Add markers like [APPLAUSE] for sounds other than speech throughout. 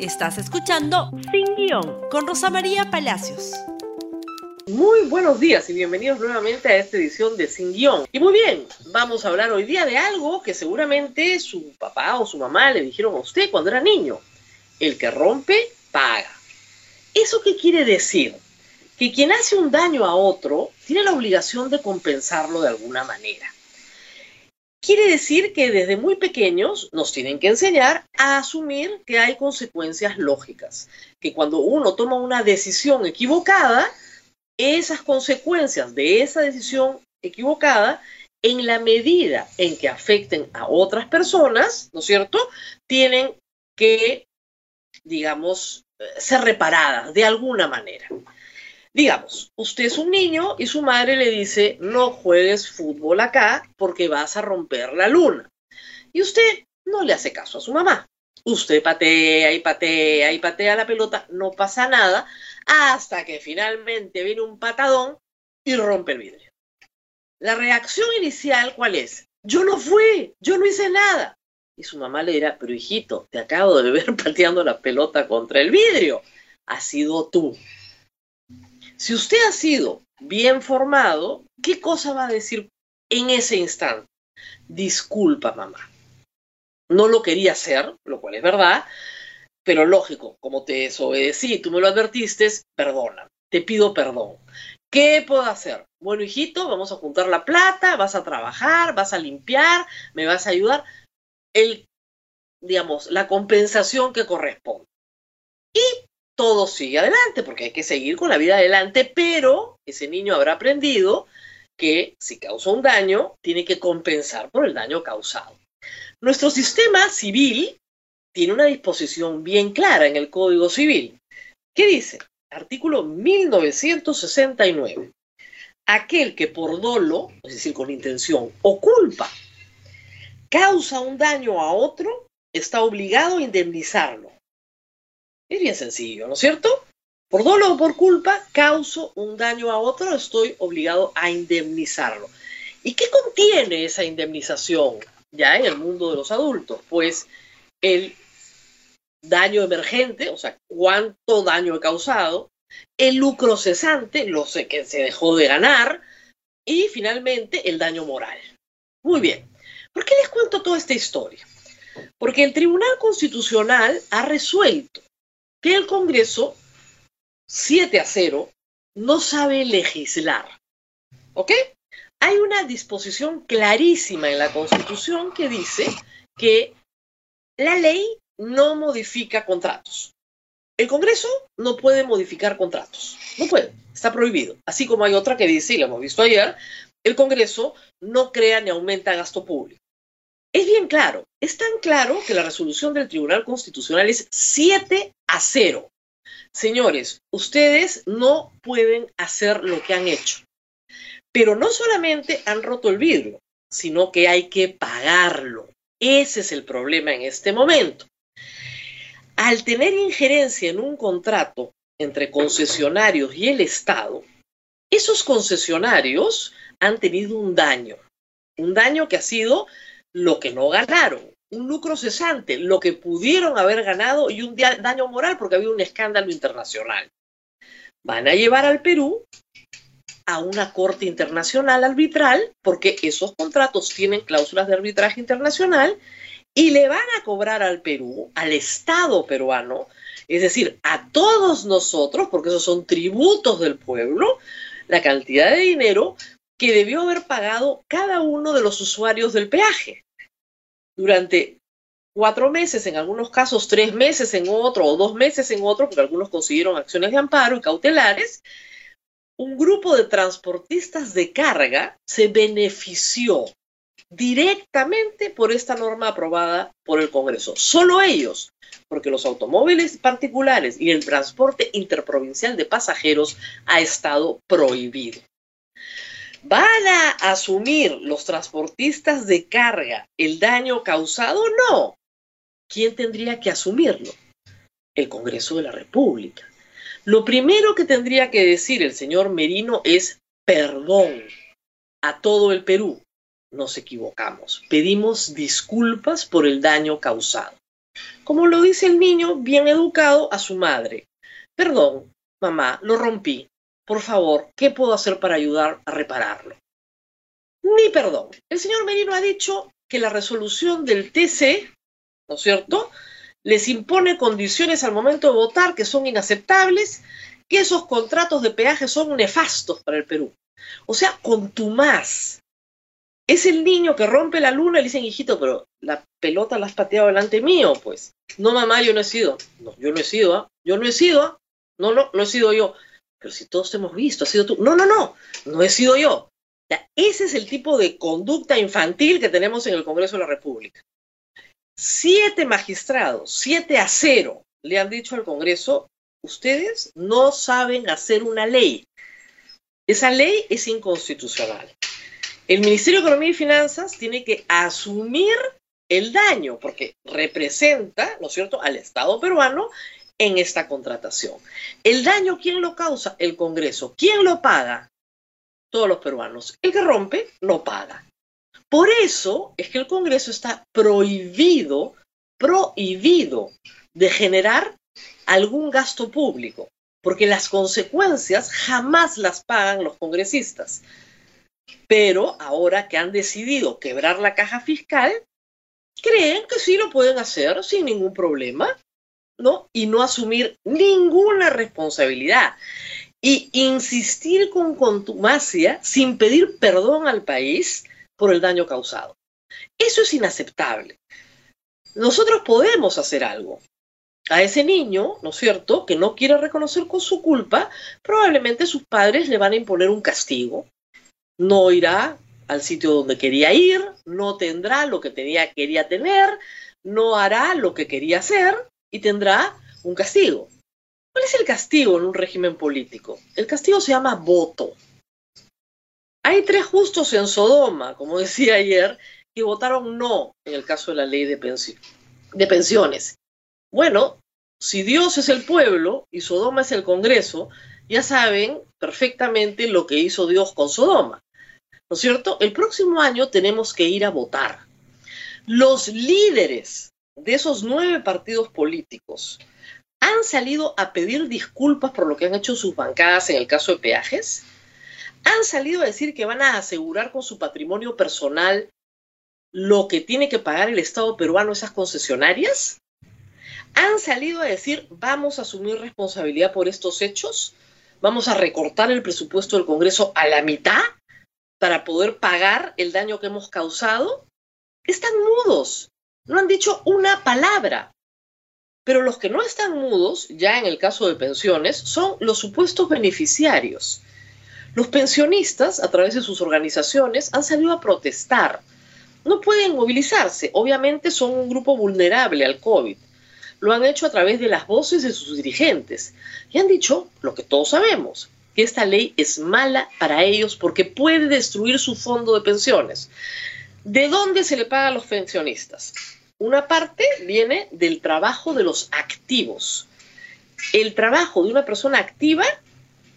Estás escuchando Sin Guión con Rosa María Palacios. Muy buenos días y bienvenidos nuevamente a esta edición de Sin Guión. Y muy bien, vamos a hablar hoy día de algo que seguramente su papá o su mamá le dijeron a usted cuando era niño. El que rompe, paga. ¿Eso qué quiere decir? Que quien hace un daño a otro tiene la obligación de compensarlo de alguna manera. Quiere decir que desde muy pequeños nos tienen que enseñar a asumir que hay consecuencias lógicas, que cuando uno toma una decisión equivocada, esas consecuencias de esa decisión equivocada, en la medida en que afecten a otras personas, ¿no es cierto?, tienen que, digamos, ser reparadas de alguna manera. Digamos, usted es un niño y su madre le dice, no juegues fútbol acá porque vas a romper la luna. Y usted no le hace caso a su mamá. Usted patea y patea y patea la pelota, no pasa nada, hasta que finalmente viene un patadón y rompe el vidrio. La reacción inicial, ¿cuál es? Yo no fui, yo no hice nada. Y su mamá le dirá, pero hijito, te acabo de ver [LAUGHS] pateando la pelota contra el vidrio. Ha sido tú. Si usted ha sido bien formado, ¿qué cosa va a decir en ese instante? Disculpa, mamá. No lo quería hacer, lo cual es verdad, pero lógico, como te desobedecí, tú me lo advertiste, perdona, te pido perdón. ¿Qué puedo hacer? Bueno, hijito, vamos a juntar la plata, vas a trabajar, vas a limpiar, me vas a ayudar. El, digamos, la compensación que corresponde. Y todo sigue adelante, porque hay que seguir con la vida adelante, pero ese niño habrá aprendido que si causa un daño, tiene que compensar por el daño causado. Nuestro sistema civil tiene una disposición bien clara en el Código Civil. ¿Qué dice? Artículo 1969. Aquel que por dolo, es decir, con intención o culpa, causa un daño a otro, está obligado a indemnizarlo es bien sencillo, ¿no es cierto? Por dolo o por culpa, causo un daño a otro, estoy obligado a indemnizarlo. ¿Y qué contiene esa indemnización ya en el mundo de los adultos? Pues el daño emergente, o sea, cuánto daño he causado, el lucro cesante, lo que se dejó de ganar, y finalmente el daño moral. Muy bien. ¿Por qué les cuento toda esta historia? Porque el Tribunal Constitucional ha resuelto que el Congreso, 7 a 0, no sabe legislar. ¿Ok? Hay una disposición clarísima en la Constitución que dice que la ley no modifica contratos. El Congreso no puede modificar contratos. No puede. Está prohibido. Así como hay otra que dice, y lo hemos visto ayer, el Congreso no crea ni aumenta gasto público. Es bien claro, es tan claro que la resolución del Tribunal Constitucional es 7 a 0. Señores, ustedes no pueden hacer lo que han hecho. Pero no solamente han roto el vidrio, sino que hay que pagarlo. Ese es el problema en este momento. Al tener injerencia en un contrato entre concesionarios y el Estado, esos concesionarios han tenido un daño, un daño que ha sido lo que no ganaron, un lucro cesante, lo que pudieron haber ganado y un daño moral porque había un escándalo internacional. Van a llevar al Perú a una corte internacional arbitral porque esos contratos tienen cláusulas de arbitraje internacional y le van a cobrar al Perú, al Estado peruano, es decir, a todos nosotros, porque esos son tributos del pueblo, la cantidad de dinero que debió haber pagado cada uno de los usuarios del peaje durante cuatro meses, en algunos casos tres meses en otro o dos meses en otro, porque algunos consiguieron acciones de amparo y cautelares, un grupo de transportistas de carga se benefició directamente por esta norma aprobada por el Congreso. Solo ellos, porque los automóviles particulares y el transporte interprovincial de pasajeros ha estado prohibido. ¿Van a asumir los transportistas de carga el daño causado? No. ¿Quién tendría que asumirlo? El Congreso de la República. Lo primero que tendría que decir el señor Merino es perdón a todo el Perú. Nos equivocamos. Pedimos disculpas por el daño causado. como lo dice el niño bien educado a su madre. Perdón, mamá, lo rompí. Por favor, ¿qué puedo hacer para ayudar a repararlo? Ni perdón. El señor Merino ha dicho que la resolución del TC, ¿no es cierto?, les impone condiciones al momento de votar que son inaceptables, que esos contratos de peaje son nefastos para el Perú. O sea, contumaz. Es el niño que rompe la luna y le dicen, hijito, pero la pelota la has pateado delante mío, pues. No, mamá, yo no he sido. No, yo no he sido, ¿ah? Yo no he sido, ¿ah? No, no, no he sido yo. Pero si todos hemos visto, has sido tú. No, no, no, no he sido yo. ese es el tipo de conducta infantil que tenemos en el Congreso de la República. Siete magistrados, siete a cero, le han dicho al Congreso, ustedes no saben hacer una ley. Esa ley es inconstitucional. El Ministerio de Economía y Finanzas tiene que asumir el daño, porque representa, ¿no es cierto?, al Estado peruano en esta contratación. El daño, ¿quién lo causa? El Congreso. ¿Quién lo paga? Todos los peruanos. El que rompe, lo paga. Por eso es que el Congreso está prohibido, prohibido de generar algún gasto público, porque las consecuencias jamás las pagan los congresistas. Pero ahora que han decidido quebrar la caja fiscal, creen que sí lo pueden hacer sin ningún problema, ¿no? Y no asumir ninguna responsabilidad. Y insistir con contumacia sin pedir perdón al país por el daño causado. Eso es inaceptable. Nosotros podemos hacer algo. A ese niño, ¿no es cierto?, que no quiere reconocer con su culpa, probablemente sus padres le van a imponer un castigo. No irá al sitio donde quería ir, no tendrá lo que tenía, quería tener, no hará lo que quería hacer y tendrá un castigo. ¿Cuál es el castigo en un régimen político? El castigo se llama voto. Hay tres justos en Sodoma, como [LAUGHS] decía ayer, que votaron no en el caso de la ley de, de pensiones. Bueno, si Dios es el pueblo y Sodoma es el Congreso, ya saben perfectamente lo que hizo Dios con Sodoma. ¿No es cierto? El próximo año tenemos que ir a votar. Los líderes de esos nueve partidos políticos han salido a pedir disculpas por lo que han hecho sus bancadas en el caso de peajes han salido a decir que van a asegurar con su patrimonio personal lo que tiene que pagar el Estado peruano esas concesionarias? ¿Han salido a decir vamos a asumir responsabilidad por estos hechos? ¿Vamos a recortar el presupuesto del Congreso a la mitad para poder pagar el daño que hemos causado? Están mudos, no han dicho una palabra. Pero los que no están mudos, ya en el caso de pensiones, son los supuestos beneficiarios. Los pensionistas, a través de sus organizaciones, han salido a protestar. No pueden movilizarse, obviamente son un grupo vulnerable al COVID. Lo han hecho a través de las voces de sus dirigentes y han dicho lo que todos sabemos, que esta ley es mala para ellos porque puede destruir su fondo de pensiones. ¿De dónde se le paga a los pensionistas? Una parte viene del trabajo de los activos. El trabajo de una persona activa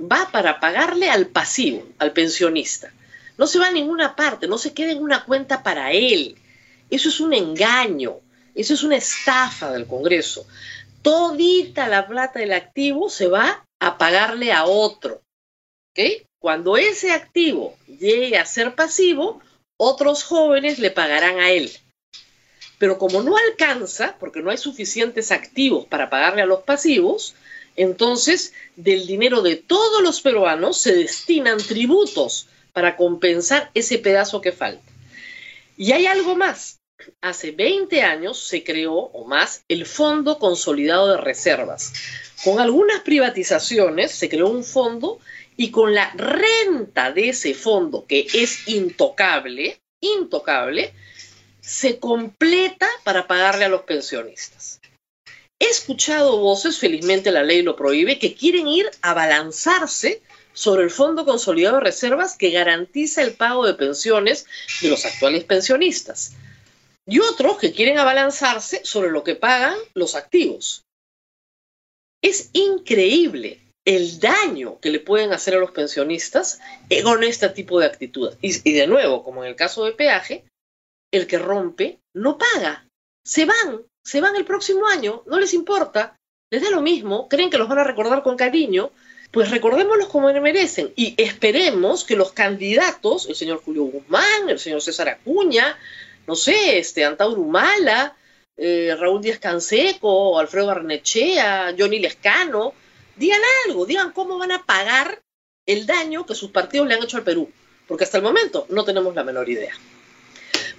va para pagarle al pasivo, al pensionista. No se va a ninguna parte, no se queda en una cuenta para él. Eso es un engaño, eso es una estafa del Congreso. Todita la plata del activo se va a pagarle a otro. Cuando ese activo llegue a ser pasivo, otros jóvenes le pagarán a él. Pero como no alcanza, porque no hay suficientes activos para pagarle a los pasivos, entonces, del dinero de todos los peruanos se destinan tributos para compensar ese pedazo que falta. Y hay algo más. Hace 20 años se creó, o más, el Fondo Consolidado de Reservas. Con algunas privatizaciones se creó un fondo y con la renta de ese fondo, que es intocable, intocable, se completa para pagarle a los pensionistas. He escuchado voces, felizmente la ley lo prohíbe, que quieren ir a balanzarse sobre el Fondo Consolidado de Reservas que garantiza el pago de pensiones de los actuales pensionistas. Y otros que quieren abalanzarse sobre lo que pagan los activos. Es increíble el daño que le pueden hacer a los pensionistas con este tipo de actitudes. Y, y de nuevo, como en el caso de peaje, el que rompe no paga. Se van, se van el próximo año, no les importa, les da lo mismo, creen que los van a recordar con cariño, pues recordémoslos como merecen y esperemos que los candidatos, el señor Julio Guzmán, el señor César Acuña, no sé, este Antauro Humala, eh, Raúl Díaz Canseco, Alfredo Barnechea, Johnny Lescano, digan algo, digan cómo van a pagar el daño que sus partidos le han hecho al Perú, porque hasta el momento no tenemos la menor idea.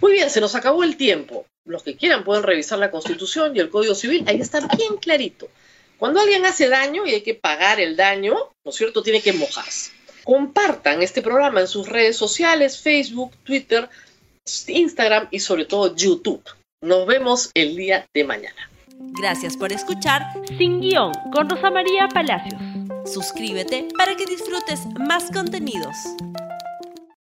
Muy bien, se nos acabó el tiempo. Los que quieran pueden revisar la Constitución y el Código Civil, ahí está bien clarito. Cuando alguien hace daño y hay que pagar el daño, ¿no es cierto?, tiene que mojarse. Compartan este programa en sus redes sociales, Facebook, Twitter, Instagram y sobre todo YouTube. Nos vemos el día de mañana. Gracias por escuchar Sin Guión con Rosa María Palacios. Suscríbete para que disfrutes más contenidos.